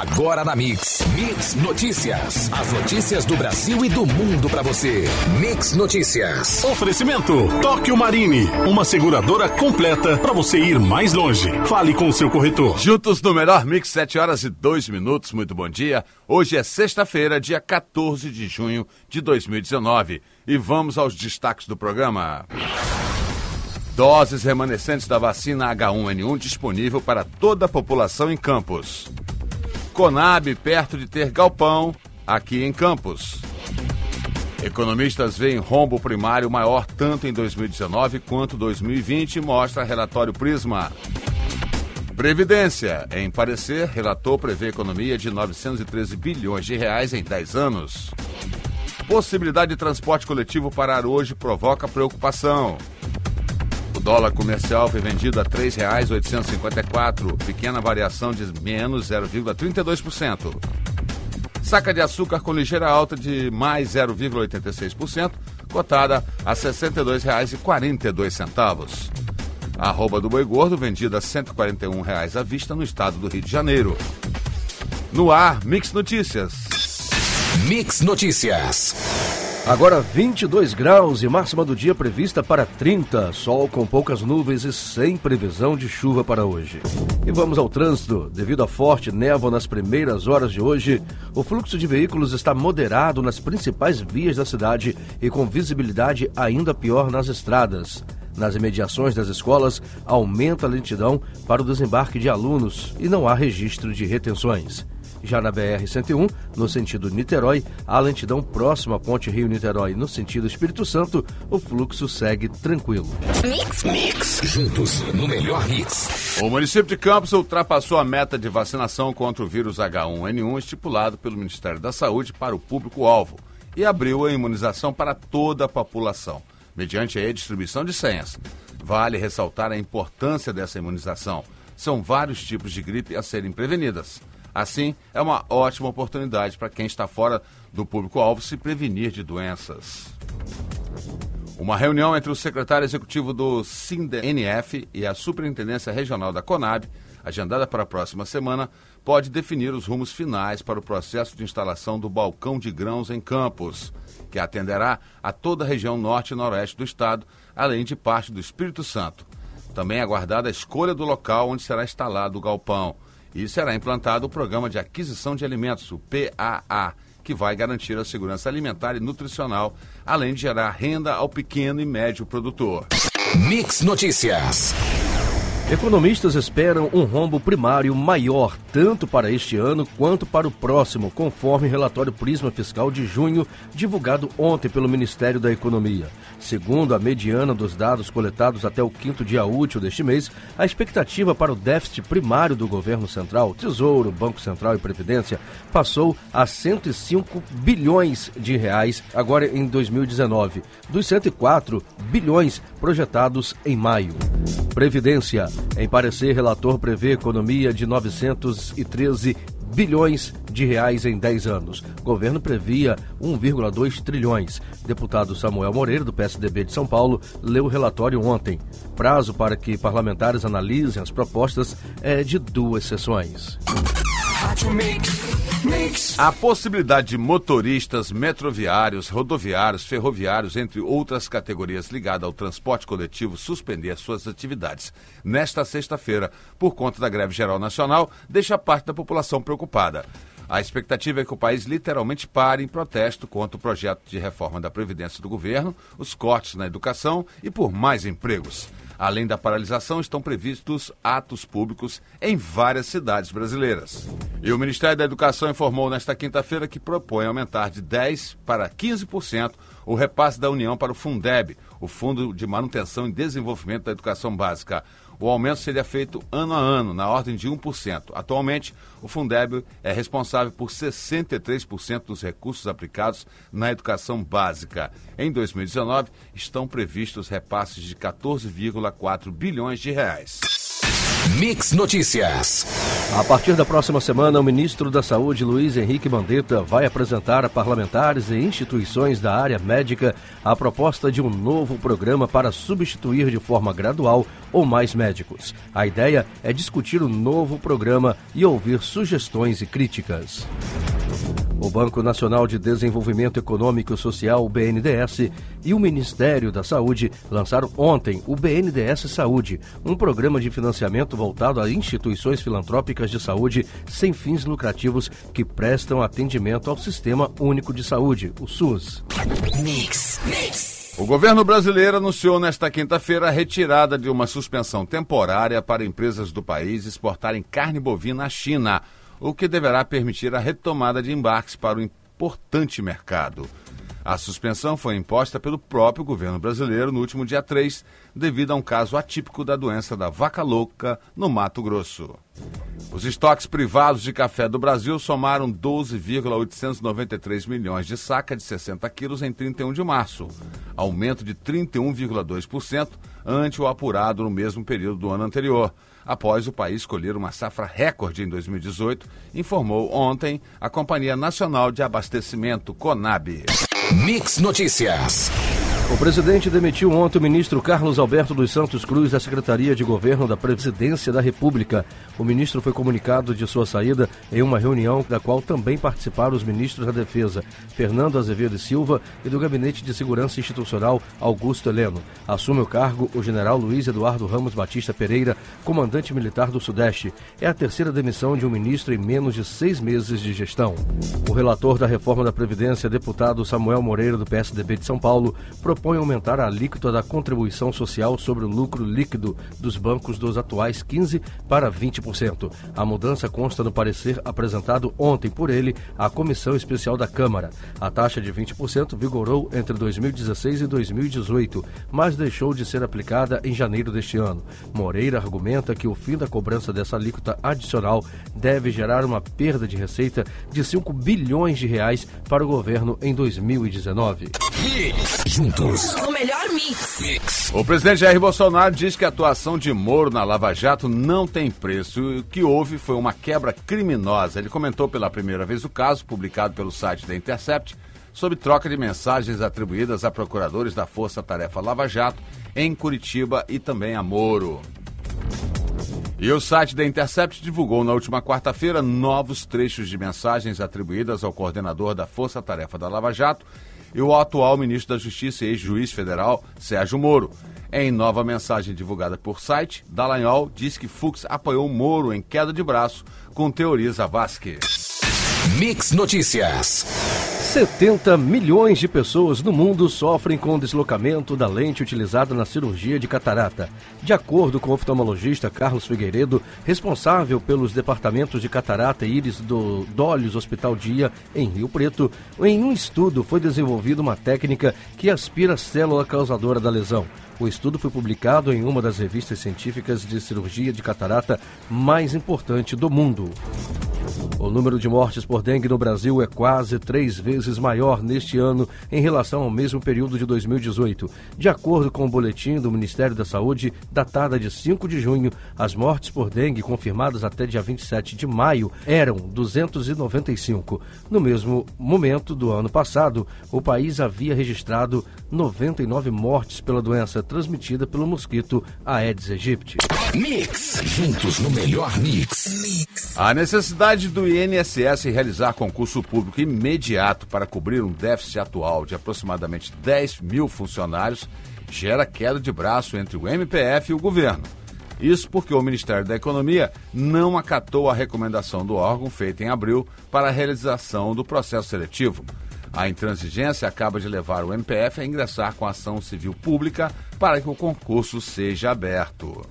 Agora na Mix. Mix Notícias. As notícias do Brasil e do mundo para você. Mix Notícias. Oferecimento Tóquio Marine. Uma seguradora completa para você ir mais longe. Fale com o seu corretor. Juntos no melhor Mix, 7 horas e 2 minutos. Muito bom dia. Hoje é sexta-feira, dia 14 de junho de 2019. E vamos aos destaques do programa. Doses remanescentes da vacina H1N1 disponível para toda a população em Campos. Conab perto de ter galpão aqui em Campos. Economistas veem rombo primário maior tanto em 2019 quanto 2020, mostra relatório Prisma. Previdência. Em parecer, relator prevê economia de 913 bilhões de reais em 10 anos. Possibilidade de transporte coletivo parar hoje provoca preocupação. Dólar comercial foi vendido a R$ 3,854, pequena variação de menos 0,32%. Saca de açúcar com ligeira alta de mais 0,86%, cotada a R$ 62,42. A arroba do boi gordo vendida a 141 reais à vista no estado do Rio de Janeiro. No ar, Mix Notícias. Mix Notícias. Agora 22 graus e máxima do dia prevista para 30. Sol com poucas nuvens e sem previsão de chuva para hoje. E vamos ao trânsito. Devido à forte névoa nas primeiras horas de hoje, o fluxo de veículos está moderado nas principais vias da cidade e com visibilidade ainda pior nas estradas. Nas imediações das escolas, aumenta a lentidão para o desembarque de alunos e não há registro de retenções. Já na BR-101, no sentido Niterói, a lentidão próxima à Ponte Rio-Niterói, no sentido Espírito Santo, o fluxo segue tranquilo. Mix, mix. Juntos no melhor mix. O município de Campos ultrapassou a meta de vacinação contra o vírus H1N1 estipulado pelo Ministério da Saúde para o público-alvo e abriu a imunização para toda a população, mediante a distribuição de senhas. Vale ressaltar a importância dessa imunização. São vários tipos de gripe a serem prevenidas. Assim, é uma ótima oportunidade para quem está fora do público-alvo se prevenir de doenças. Uma reunião entre o secretário executivo do SINDENF e a Superintendência Regional da Conab, agendada para a próxima semana, pode definir os rumos finais para o processo de instalação do balcão de grãos em Campos, que atenderá a toda a região norte e noroeste do estado, além de parte do Espírito Santo. Também é aguardada a escolha do local onde será instalado o galpão e será implantado o Programa de Aquisição de Alimentos, o PAA, que vai garantir a segurança alimentar e nutricional, além de gerar renda ao pequeno e médio produtor. Mix Notícias. Economistas esperam um rombo primário maior tanto para este ano quanto para o próximo, conforme relatório Prisma Fiscal de junho, divulgado ontem pelo Ministério da Economia. Segundo a mediana dos dados coletados até o quinto dia útil deste mês, a expectativa para o déficit primário do governo central, Tesouro, Banco Central e Previdência, passou a 105 bilhões de reais agora em 2019, dos 104 bilhões projetados em maio. Previdência. Em parecer, relator prevê economia de 913 bilhões de reais em 10 anos. Governo previa 1,2 trilhões. Deputado Samuel Moreira, do PSDB de São Paulo, leu o relatório ontem. Prazo para que parlamentares analisem as propostas é de duas sessões. A possibilidade de motoristas metroviários, rodoviários, ferroviários, entre outras categorias ligadas ao transporte coletivo, suspender suas atividades nesta sexta-feira por conta da greve geral nacional deixa parte da população preocupada. A expectativa é que o país literalmente pare em protesto contra o projeto de reforma da Previdência do governo, os cortes na educação e por mais empregos. Além da paralisação, estão previstos atos públicos em várias cidades brasileiras. E o Ministério da Educação informou nesta quinta-feira que propõe aumentar de 10% para 15% o repasse da União para o Fundeb, o Fundo de Manutenção e Desenvolvimento da Educação Básica. O aumento seria feito ano a ano, na ordem de 1%. Atualmente, o Fundeb é responsável por 63% dos recursos aplicados na educação básica. Em 2019, estão previstos repasses de 14,4 bilhões de reais. Mix Notícias. A partir da próxima semana, o ministro da Saúde, Luiz Henrique Mandetta, vai apresentar a parlamentares e instituições da área médica a proposta de um novo programa para substituir de forma gradual ou mais médicos. A ideia é discutir o novo programa e ouvir sugestões e críticas. O Banco Nacional de Desenvolvimento Econômico e Social, o BNDES, e o Ministério da Saúde lançaram ontem o BNDES Saúde, um programa de financiamento voltado a instituições filantrópicas de saúde sem fins lucrativos que prestam atendimento ao Sistema Único de Saúde, o SUS. Mix, mix. O governo brasileiro anunciou nesta quinta-feira a retirada de uma suspensão temporária para empresas do país exportarem carne bovina à China o que deverá permitir a retomada de embarques para o importante mercado. A suspensão foi imposta pelo próprio governo brasileiro no último dia 3, devido a um caso atípico da doença da vaca louca no Mato Grosso. Os estoques privados de café do Brasil somaram 12,893 milhões de saca de 60 quilos em 31 de março, aumento de 31,2% ante o apurado no mesmo período do ano anterior após o país escolher uma safra recorde em 2018, informou ontem a Companhia Nacional de Abastecimento, CONAB. Mix Notícias. O presidente demitiu ontem o ministro Carlos Alberto dos Santos Cruz da Secretaria de Governo da Presidência da República. O ministro foi comunicado de sua saída em uma reunião da qual também participaram os ministros da Defesa, Fernando Azevedo Silva, e do Gabinete de Segurança Institucional, Augusto Heleno. Assume o cargo o general Luiz Eduardo Ramos Batista Pereira, comandante militar do Sudeste. É a terceira demissão de um ministro em menos de seis meses de gestão. O relator da reforma da Previdência, deputado Samuel Moreira, do PSDB de São Paulo, propôs propõe aumentar a alíquota da contribuição social sobre o lucro líquido dos bancos dos atuais 15% para 20%. A mudança consta no parecer apresentado ontem por ele à Comissão Especial da Câmara. A taxa de 20% vigorou entre 2016 e 2018, mas deixou de ser aplicada em janeiro deste ano. Moreira argumenta que o fim da cobrança dessa alíquota adicional deve gerar uma perda de receita de 5 bilhões de reais para o governo em 2019. Juntos o melhor mix. mix. O presidente Jair Bolsonaro diz que a atuação de Moro na Lava Jato não tem preço e o que houve foi uma quebra criminosa. Ele comentou pela primeira vez o caso, publicado pelo site da Intercept, sobre troca de mensagens atribuídas a procuradores da Força Tarefa Lava Jato em Curitiba e também a Moro. E o site da Intercept divulgou na última quarta-feira novos trechos de mensagens atribuídas ao coordenador da Força Tarefa da Lava Jato e o atual ministro da Justiça e ex-juiz federal, Sérgio Moro. Em nova mensagem divulgada por site, Dallagnol diz que Fux apoiou Moro em queda de braço com teorias Zavascki. Mix Notícias. 70 milhões de pessoas no mundo sofrem com o deslocamento da lente utilizada na cirurgia de catarata. De acordo com o oftalmologista Carlos Figueiredo, responsável pelos departamentos de catarata e íris do Dolhos Hospital Dia, em Rio Preto, em um estudo foi desenvolvida uma técnica que aspira a célula causadora da lesão. O estudo foi publicado em uma das revistas científicas de cirurgia de catarata mais importante do mundo. O número de mortes por dengue no Brasil é quase três vezes maior neste ano em relação ao mesmo período de 2018. De acordo com o boletim do Ministério da Saúde, datada de 5 de junho, as mortes por dengue confirmadas até dia 27 de maio eram 295. No mesmo momento do ano passado, o país havia registrado 99 mortes pela doença transmitida pelo mosquito Aedes aegypti. Mix, juntos no melhor mix. mix. A necessidade do INSS realizar concurso público imediato para cobrir um déficit atual de aproximadamente 10 mil funcionários gera queda de braço entre o MPF e o governo. Isso porque o Ministério da Economia não acatou a recomendação do órgão feita em abril para a realização do processo seletivo. A intransigência acaba de levar o MPF a ingressar com ação civil pública para que o concurso seja aberto.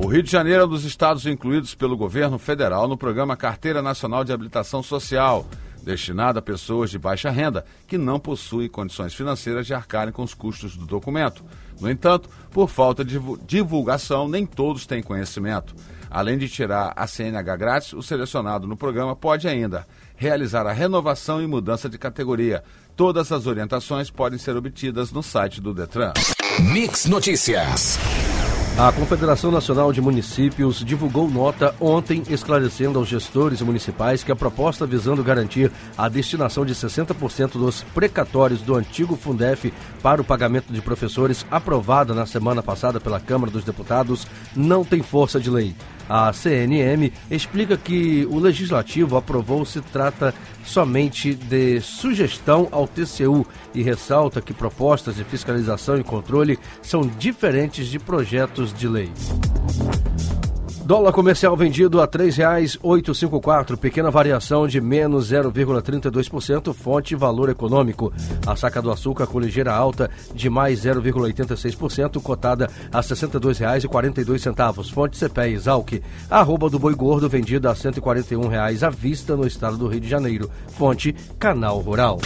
O Rio de Janeiro é um dos estados incluídos pelo governo federal no programa Carteira Nacional de Habilitação Social, destinado a pessoas de baixa renda que não possuem condições financeiras de arcarem com os custos do documento. No entanto, por falta de divulgação, nem todos têm conhecimento. Além de tirar a CNH grátis, o selecionado no programa pode ainda realizar a renovação e mudança de categoria. Todas as orientações podem ser obtidas no site do Detran. Mix Notícias. A Confederação Nacional de Municípios divulgou nota ontem esclarecendo aos gestores municipais que a proposta visando garantir a destinação de 60% dos precatórios do antigo Fundef para o pagamento de professores, aprovada na semana passada pela Câmara dos Deputados, não tem força de lei. A CNM explica que o legislativo aprovou se trata somente de sugestão ao TCU e ressalta que propostas de fiscalização e controle são diferentes de projetos de lei. Dólar comercial vendido a R$ 3,854, pequena variação de menos 0,32%, fonte valor econômico. A saca do açúcar com ligeira alta de mais 0,86%, cotada a R$ 62,42, fonte CPE Exalc. Arroba do boi gordo vendida a 141 reais à vista no estado do Rio de Janeiro, fonte Canal Rural.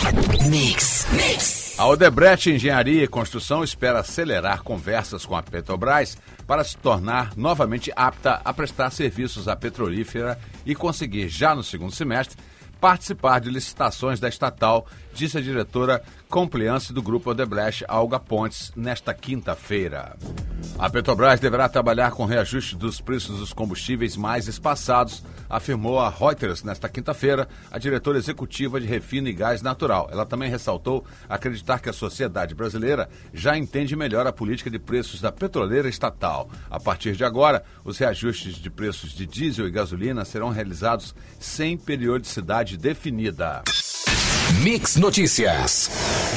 Mix, mix. A Odebrecht Engenharia e Construção espera acelerar conversas com a Petrobras para se tornar novamente apta a prestar serviços à petrolífera e conseguir, já no segundo semestre, participar de licitações da estatal, disse a diretora compliance do grupo Odebrecht, Alga Pontes, nesta quinta-feira. A Petrobras deverá trabalhar com reajuste dos preços dos combustíveis mais espaçados, afirmou a Reuters nesta quinta-feira a diretora executiva de Refino e Gás Natural. Ela também ressaltou acreditar que a sociedade brasileira já entende melhor a política de preços da petroleira estatal. A partir de agora, os reajustes de preços de diesel e gasolina serão realizados sem periodicidade definida. Mix Notícias.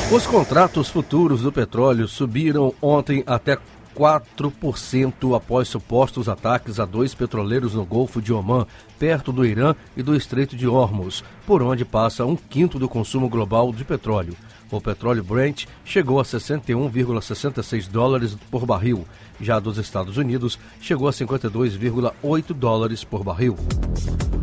Os contratos futuros do petróleo subiram ontem até 4% após supostos ataques a dois petroleiros no Golfo de Omã, perto do Irã e do Estreito de Hormuz, por onde passa um quinto do consumo global de petróleo. O petróleo Brent chegou a 61,66 dólares por barril. Já dos Estados Unidos, chegou a 52,8 dólares por barril.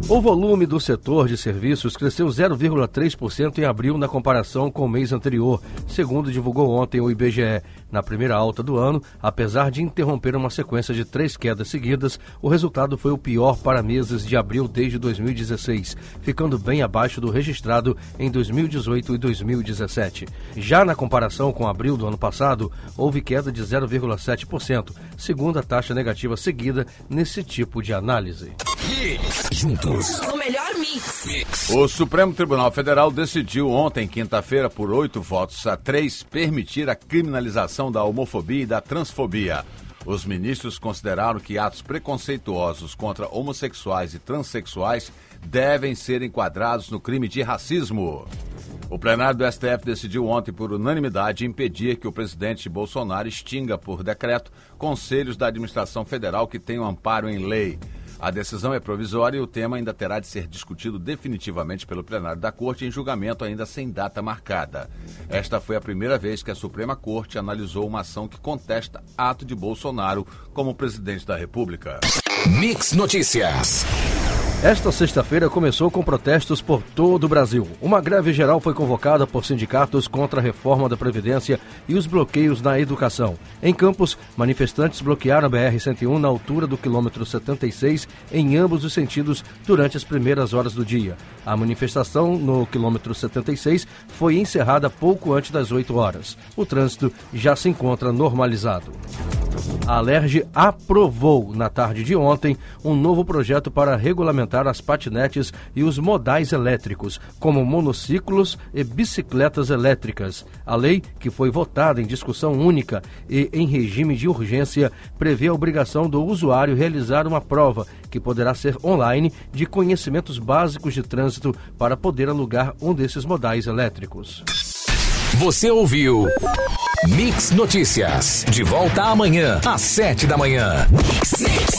O volume do setor de serviços cresceu 0,3% em abril na comparação com o mês anterior, segundo divulgou ontem o IBGE. Na primeira alta do ano, apesar de interromper uma sequência de três quedas seguidas, o resultado foi o pior para meses de abril desde 2016, ficando bem abaixo do registrado em 2018 e 2017. Já na comparação com abril do ano passado, houve queda de 0,7%, segundo a taxa negativa seguida nesse tipo de análise. Juntos. O melhor mix. O Supremo Tribunal Federal decidiu ontem, quinta-feira, por oito votos a três, permitir a criminalização da homofobia e da transfobia. Os ministros consideraram que atos preconceituosos contra homossexuais e transexuais devem ser enquadrados no crime de racismo. O plenário do STF decidiu ontem, por unanimidade, impedir que o presidente Bolsonaro extinga por decreto conselhos da administração federal que tenham amparo em lei. A decisão é provisória e o tema ainda terá de ser discutido definitivamente pelo plenário da Corte em julgamento ainda sem data marcada. Esta foi a primeira vez que a Suprema Corte analisou uma ação que contesta ato de Bolsonaro como presidente da República. Mix Notícias. Esta sexta-feira começou com protestos por todo o Brasil. Uma greve geral foi convocada por sindicatos contra a reforma da Previdência e os bloqueios na educação. Em Campos, manifestantes bloquearam a BR-101 na altura do quilômetro 76 em ambos os sentidos durante as primeiras horas do dia. A manifestação no quilômetro 76 foi encerrada pouco antes das 8 horas. O trânsito já se encontra normalizado. A Alerj aprovou, na tarde de ontem, um novo projeto para regulamentar as patinetes e os modais elétricos, como monociclos e bicicletas elétricas. A lei, que foi votada em discussão única e em regime de urgência, prevê a obrigação do usuário realizar uma prova, que poderá ser online, de conhecimentos básicos de trânsito para poder alugar um desses modais elétricos. Você ouviu Mix Notícias. De volta amanhã, às sete da manhã. Mix.